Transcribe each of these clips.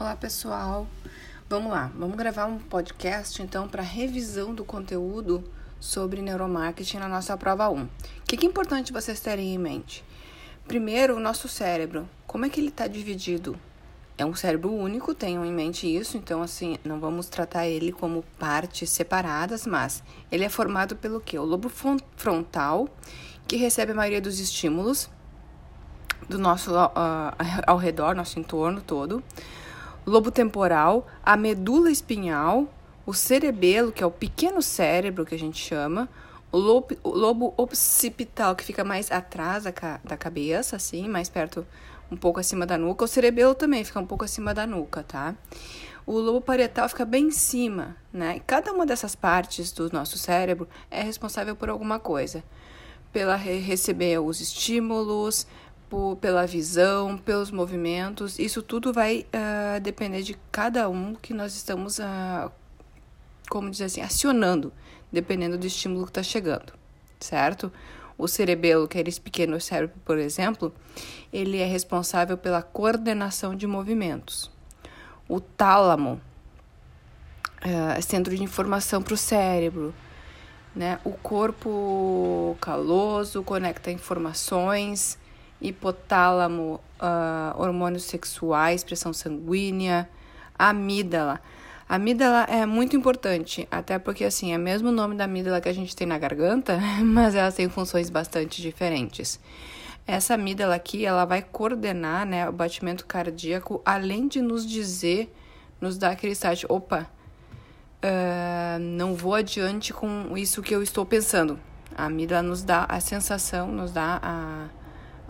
Olá pessoal, vamos lá, vamos gravar um podcast então para revisão do conteúdo sobre neuromarketing na nossa prova 1. O que é importante vocês terem em mente? Primeiro, o nosso cérebro, como é que ele está dividido? É um cérebro único, tenham em mente isso, então assim, não vamos tratar ele como partes separadas, mas ele é formado pelo que? O lobo frontal, que recebe a maioria dos estímulos do nosso uh, ao redor, nosso entorno todo lobo temporal, a medula espinhal, o cerebelo, que é o pequeno cérebro que a gente chama, o lobo, o lobo occipital, que fica mais atrás da, da cabeça, assim, mais perto, um pouco acima da nuca. O cerebelo também fica um pouco acima da nuca, tá? O lobo parietal fica bem em cima, né? Cada uma dessas partes do nosso cérebro é responsável por alguma coisa. Pela receber os estímulos, por, pela visão, pelos movimentos. Isso tudo vai uh, depender de cada um que nós estamos, uh, como dizer assim, acionando, dependendo do estímulo que está chegando, certo? O cerebelo, que é esse pequeno cérebro, por exemplo, ele é responsável pela coordenação de movimentos. O tálamo, uh, centro de informação para o cérebro, né? O corpo caloso conecta informações hipotálamo, uh, hormônios sexuais, pressão sanguínea, amígdala. A amígdala é muito importante, até porque assim, é o mesmo nome da amígdala que a gente tem na garganta, mas ela tem funções bastante diferentes. Essa amígdala aqui, ela vai coordenar, né, o batimento cardíaco, além de nos dizer, nos dar aquele start, opa, uh, não vou adiante com isso que eu estou pensando. A amígdala nos dá a sensação, nos dá a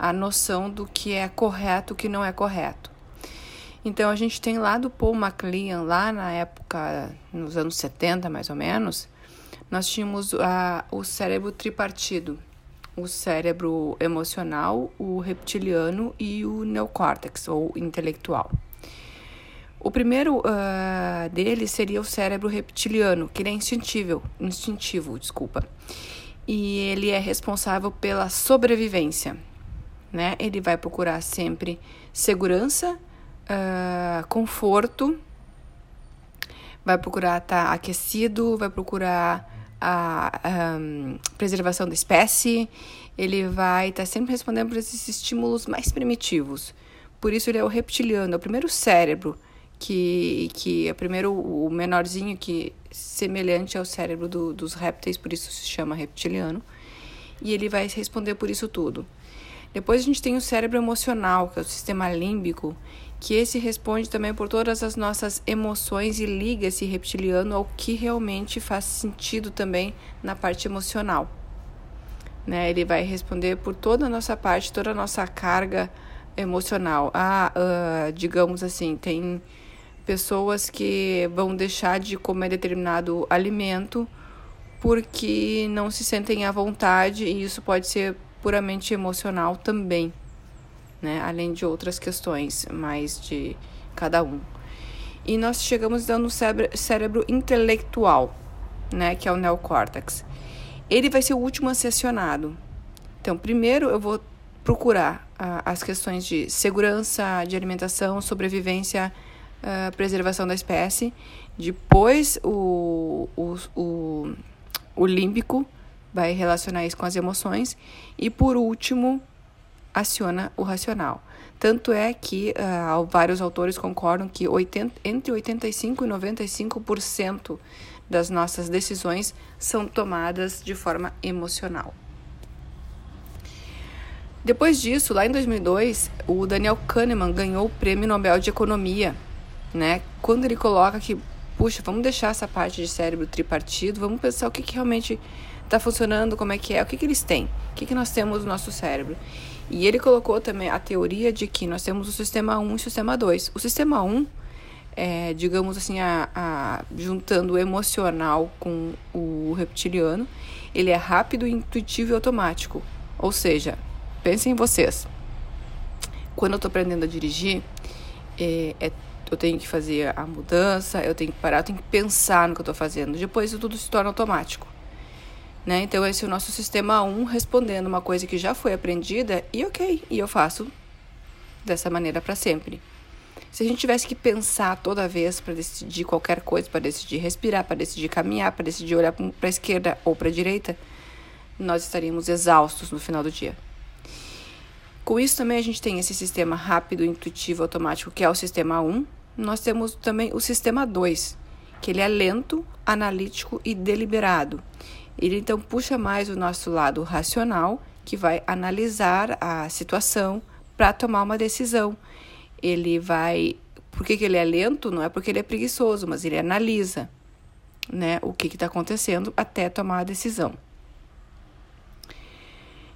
a noção do que é correto e o que não é correto. Então a gente tem lá do Paul MacLean, lá na época, nos anos 70 mais ou menos, nós tínhamos a, o cérebro tripartido, o cérebro emocional, o reptiliano e o neocórtex, ou intelectual. O primeiro uh, deles seria o cérebro reptiliano, que ele é instintivo, instintivo, desculpa. E ele é responsável pela sobrevivência né? Ele vai procurar sempre segurança, uh, conforto, vai procurar estar tá aquecido, vai procurar a, um, preservação da espécie, ele vai estar tá sempre respondendo para esses estímulos mais primitivos. Por isso ele é o reptiliano, é o primeiro cérebro que, que é primeiro o menorzinho que semelhante ao cérebro do, dos répteis, por isso se chama reptiliano. E ele vai responder por isso tudo. Depois a gente tem o cérebro emocional, que é o sistema límbico, que esse responde também por todas as nossas emoções e liga esse reptiliano ao que realmente faz sentido também na parte emocional. Né? Ele vai responder por toda a nossa parte, toda a nossa carga emocional. Ah, uh, digamos assim, tem pessoas que vão deixar de comer determinado alimento porque não se sentem à vontade e isso pode ser puramente emocional também, né? Além de outras questões mais de cada um. E nós chegamos dando o cérebro, cérebro intelectual, né? Que é o neocórtex. Ele vai ser o último acionado. Então, primeiro eu vou procurar uh, as questões de segurança, de alimentação, sobrevivência, uh, preservação da espécie. Depois, o, o, o, o límbico, vai relacionar isso com as emoções. E por último, aciona o racional. Tanto é que uh, vários autores concordam que 80, entre 85% e 95% das nossas decisões são tomadas de forma emocional. Depois disso, lá em 2002, o Daniel Kahneman ganhou o Prêmio Nobel de Economia, né? Quando ele coloca que, puxa, vamos deixar essa parte de cérebro tripartido, vamos pensar o que, que realmente está funcionando, como é que é, o que, que eles têm, o que, que nós temos no nosso cérebro. E ele colocou também a teoria de que nós temos o sistema 1 e o sistema 2. O sistema 1, é, digamos assim, a, a, juntando o emocional com o reptiliano, ele é rápido, intuitivo e automático. Ou seja, pensem em vocês. Quando eu estou aprendendo a dirigir, é, é, eu tenho que fazer a mudança, eu tenho que parar, eu tenho que pensar no que eu estou fazendo. Depois tudo se torna automático. Né? Então, esse é o nosso sistema 1 respondendo uma coisa que já foi aprendida e ok, e eu faço dessa maneira para sempre. Se a gente tivesse que pensar toda vez para decidir qualquer coisa, para decidir respirar, para decidir caminhar, para decidir olhar para a esquerda ou para a direita, nós estaríamos exaustos no final do dia. Com isso também a gente tem esse sistema rápido, intuitivo, automático, que é o sistema 1. Nós temos também o sistema 2, que ele é lento, analítico e deliberado. Ele então puxa mais o nosso lado racional, que vai analisar a situação para tomar uma decisão ele vai. Por que, que ele é lento? Não é porque ele é preguiçoso, mas ele analisa né, o que está acontecendo até tomar a decisão.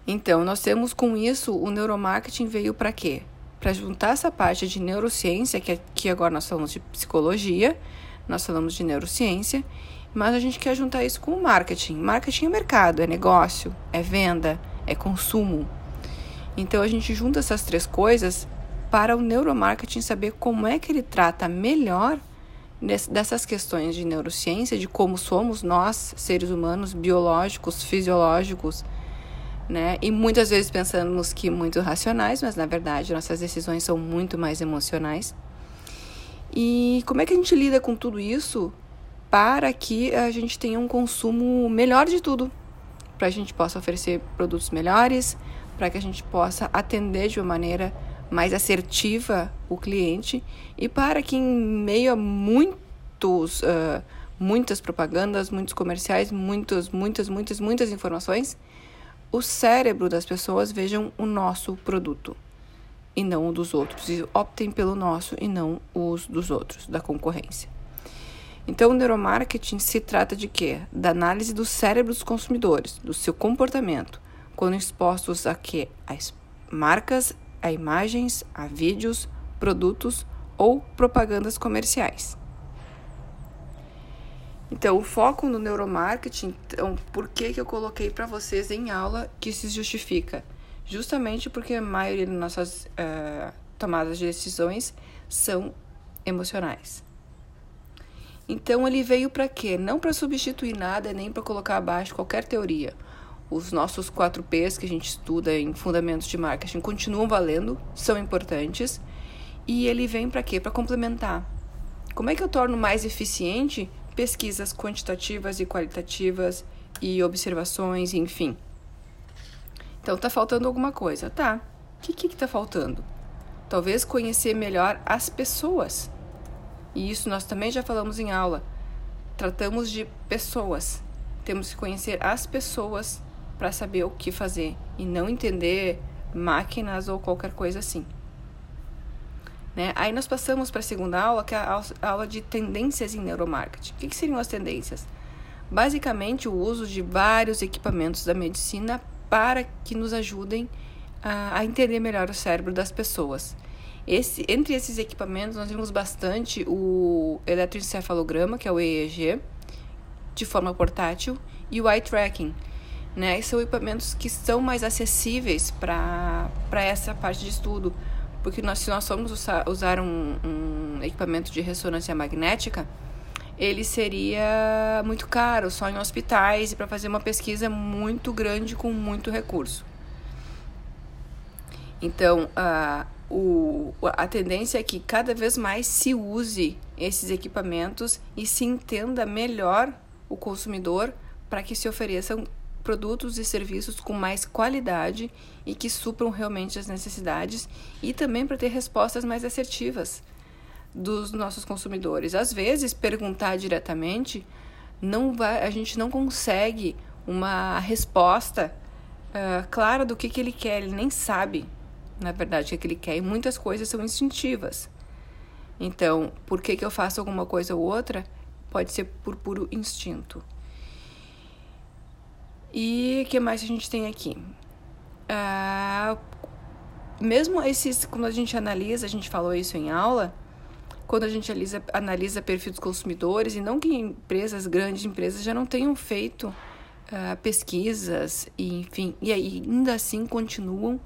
Então, nós temos com isso o neuromarketing veio para quê? Para juntar essa parte de neurociência, que aqui agora nós falamos de psicologia, nós falamos de neurociência, mas a gente quer juntar isso com o marketing. Marketing é mercado, é negócio, é venda, é consumo. Então a gente junta essas três coisas para o neuromarketing saber como é que ele trata melhor dessas questões de neurociência, de como somos nós, seres humanos, biológicos, fisiológicos, né? E muitas vezes pensamos que muito racionais, mas na verdade nossas decisões são muito mais emocionais. E como é que a gente lida com tudo isso para que a gente tenha um consumo melhor de tudo? Para a gente possa oferecer produtos melhores, para que a gente possa atender de uma maneira mais assertiva o cliente e para que em meio a muitos, uh, muitas propagandas, muitos comerciais, muitos, muitas, muitas, muitas informações, o cérebro das pessoas vejam o nosso produto e não o dos outros e optem pelo nosso e não os dos outros, da concorrência. Então, o neuromarketing se trata de quê? Da análise do cérebro dos consumidores, do seu comportamento, quando expostos a quê? As marcas a imagens, a vídeos, produtos ou propagandas comerciais. Então, o foco no neuromarketing, então, por que, que eu coloquei para vocês em aula que se justifica? Justamente porque a maioria das nossas uh, tomadas de decisões são emocionais. Então, ele veio para quê? Não para substituir nada, nem para colocar abaixo qualquer teoria os nossos 4 P's que a gente estuda em fundamentos de marketing continuam valendo, são importantes. E ele vem para quê? Para complementar. Como é que eu torno mais eficiente pesquisas quantitativas e qualitativas e observações, enfim? Então tá faltando alguma coisa, tá? O que que tá faltando? Talvez conhecer melhor as pessoas. E isso nós também já falamos em aula. Tratamos de pessoas. Temos que conhecer as pessoas para saber o que fazer e não entender máquinas ou qualquer coisa assim. Né? Aí nós passamos para a segunda aula, que é a aula de tendências em neuromarketing. O que, que seriam as tendências? Basicamente, o uso de vários equipamentos da medicina para que nos ajudem a, a entender melhor o cérebro das pessoas. Esse, entre esses equipamentos, nós vimos bastante o eletroencefalograma, que é o EEG, de forma portátil, e o eye tracking, né? são equipamentos que são mais acessíveis para essa parte de estudo. Porque nós, se nós formos usar, usar um, um equipamento de ressonância magnética, ele seria muito caro, só em hospitais e para fazer uma pesquisa muito grande com muito recurso. Então, a, o, a tendência é que cada vez mais se use esses equipamentos e se entenda melhor o consumidor para que se ofereçam produtos e serviços com mais qualidade e que supram realmente as necessidades e também para ter respostas mais assertivas dos nossos consumidores. Às vezes, perguntar diretamente não vai, a gente não consegue uma resposta uh, clara do que, que ele quer, ele nem sabe, na verdade, o que, ele quer, e muitas coisas são instintivas. Então, por que, que eu faço alguma coisa ou outra? Pode ser por puro instinto. E o que mais a gente tem aqui? Ah, mesmo esses, quando a gente analisa, a gente falou isso em aula, quando a gente analisa, analisa perfil dos consumidores, e não que empresas, grandes empresas, já não tenham feito uh, pesquisas, e, enfim, e aí ainda assim continuam uh,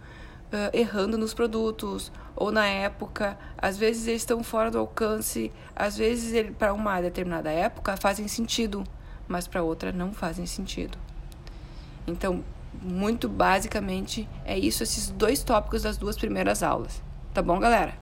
errando nos produtos, ou na época, às vezes eles estão fora do alcance, às vezes para uma determinada época fazem sentido, mas para outra não fazem sentido. Então, muito basicamente é isso, esses dois tópicos das duas primeiras aulas. Tá bom, galera?